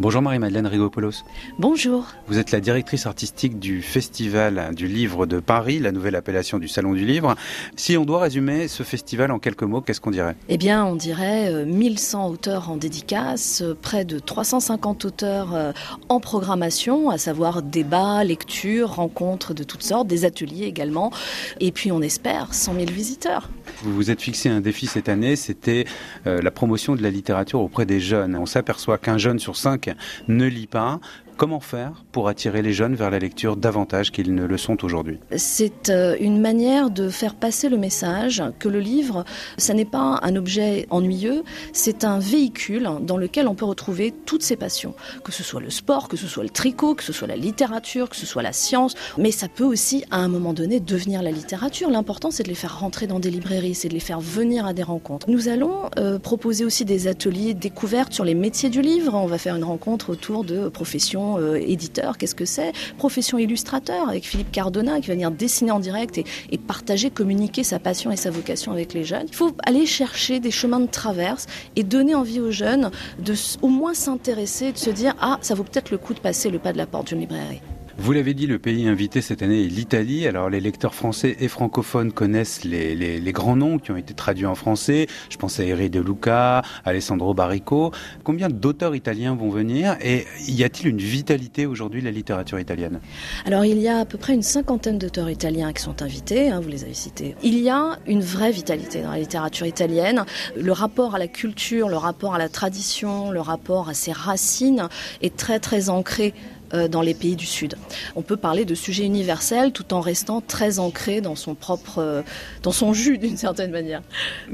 Bonjour Marie-Madeleine Rigopoulos. Bonjour. Vous êtes la directrice artistique du Festival du Livre de Paris, la nouvelle appellation du Salon du Livre. Si on doit résumer ce festival en quelques mots, qu'est-ce qu'on dirait? Eh bien, on dirait 1100 euh, auteurs en dédicace, euh, près de 350 auteurs euh, en programmation, à savoir débats, lectures, rencontres de toutes sortes, des ateliers également. Et puis, on espère 100 000 visiteurs. Vous vous êtes fixé un défi cette année, c'était la promotion de la littérature auprès des jeunes. On s'aperçoit qu'un jeune sur cinq ne lit pas. Comment faire pour attirer les jeunes vers la lecture davantage qu'ils ne le sont aujourd'hui C'est euh, une manière de faire passer le message que le livre, ça n'est pas un objet ennuyeux, c'est un véhicule dans lequel on peut retrouver toutes ses passions, que ce soit le sport, que ce soit le tricot, que ce soit la littérature, que ce soit la science, mais ça peut aussi à un moment donné devenir la littérature. L'important c'est de les faire rentrer dans des librairies, c'est de les faire venir à des rencontres. Nous allons euh, proposer aussi des ateliers découvertes sur les métiers du livre. On va faire une rencontre autour de professions euh, éditeur, qu'est-ce que c'est? Profession illustrateur avec Philippe Cardona qui va venir dessiner en direct et, et, partager, communiquer sa passion et sa vocation avec les jeunes. Il faut aller chercher des chemins de traverse et donner envie aux jeunes de au moins s'intéresser, de se dire ah ça vaut peut-être le coup de passer le pas de la porte d'une librairie. Vous l'avez dit, le pays invité cette année est l'Italie. Alors les lecteurs français et francophones connaissent les, grands noms qui ont été traduits en français. Je pense à Eri De Luca, Alessandro Barrico. Combien d'auteurs italiens vont venir et y a-t-il une vitalité aujourd'hui de la littérature italienne? Alors il y a à peu près une cinquantaine d'auteurs italiens qui sont invités, hein, vous les avez cités. Il y a une vraie vitalité dans la littérature italienne. Le rapport à la culture, le rapport à la tradition, le rapport à ses racines est très très ancré dans les pays du Sud. On peut parler de sujets universels tout en restant très ancré dans son propre, euh, dans son jus d'une certaine manière.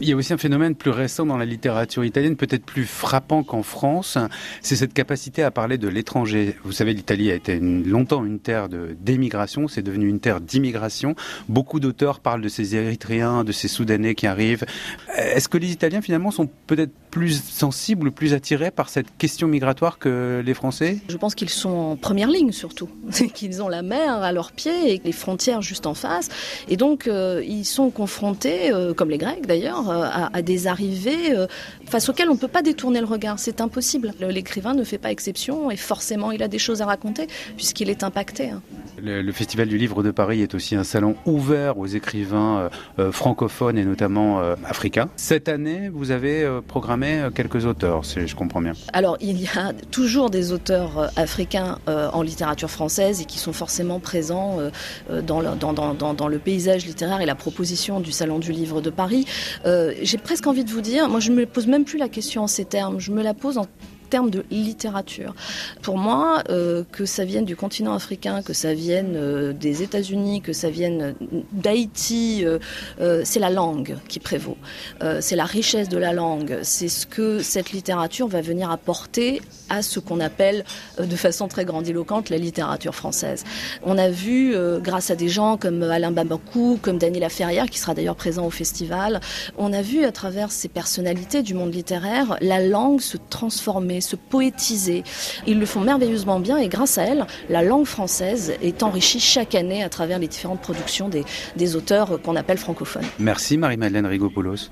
Il y a aussi un phénomène plus récent dans la littérature italienne, peut-être plus frappant qu'en France, c'est cette capacité à parler de l'étranger. Vous savez, l'Italie a été une, longtemps une terre d'émigration, c'est devenu une terre d'immigration. Beaucoup d'auteurs parlent de ces Érythréens, de ces Soudanais qui arrivent. Est-ce que les Italiens finalement sont peut-être plus sensibles, plus attirés par cette question migratoire que les Français? Je pense qu'ils sont première ligne surtout, qu'ils ont la mer à leurs pieds et les frontières juste en face. Et donc euh, ils sont confrontés, euh, comme les Grecs d'ailleurs, euh, à, à, des arrivées face auxquelles on ne peut pas détourner le regard. C'est impossible. L'écrivain ne fait pas exception et forcément il a des choses à raconter puisqu'il est impacté. Hein. Le, le, Festival du Livre de Paris est aussi un salon ouvert aux écrivains francophones et notamment africains. Cette année, vous avez programmé quelques auteurs, si je comprends bien. Alors, il y a toujours des auteurs africains en littérature française et qui sont forcément présents dans le, dans, dans, dans, le paysage littéraire et la proposition du Salon du Livre de Paris. J'ai presque envie de vous dire, moi je ne me pose même plus la question en ces termes, je me la pose en termes de littérature. Pour moi, euh, que ça vienne du continent africain, que ça vienne euh, des États-Unis, que ça vienne d'Haïti, euh, c'est la langue qui prévaut. C'est la richesse de la langue. C'est ce que cette littérature va venir apporter à ce qu'on appelle de façon très grandiloquente la littérature française. On a vu, grâce à des gens comme Alain Babakou, comme Daniela Ferrière, qui sera d'ailleurs présent au festival, on a vu à travers ces personnalités du monde littéraire la langue se transformer, se poétiser. Ils le font merveilleusement bien et grâce à elle, la langue française est enrichie chaque année à travers les différentes productions des, des auteurs qu'on appelle francophones. Merci Marie-Madeleine Rigopoulos.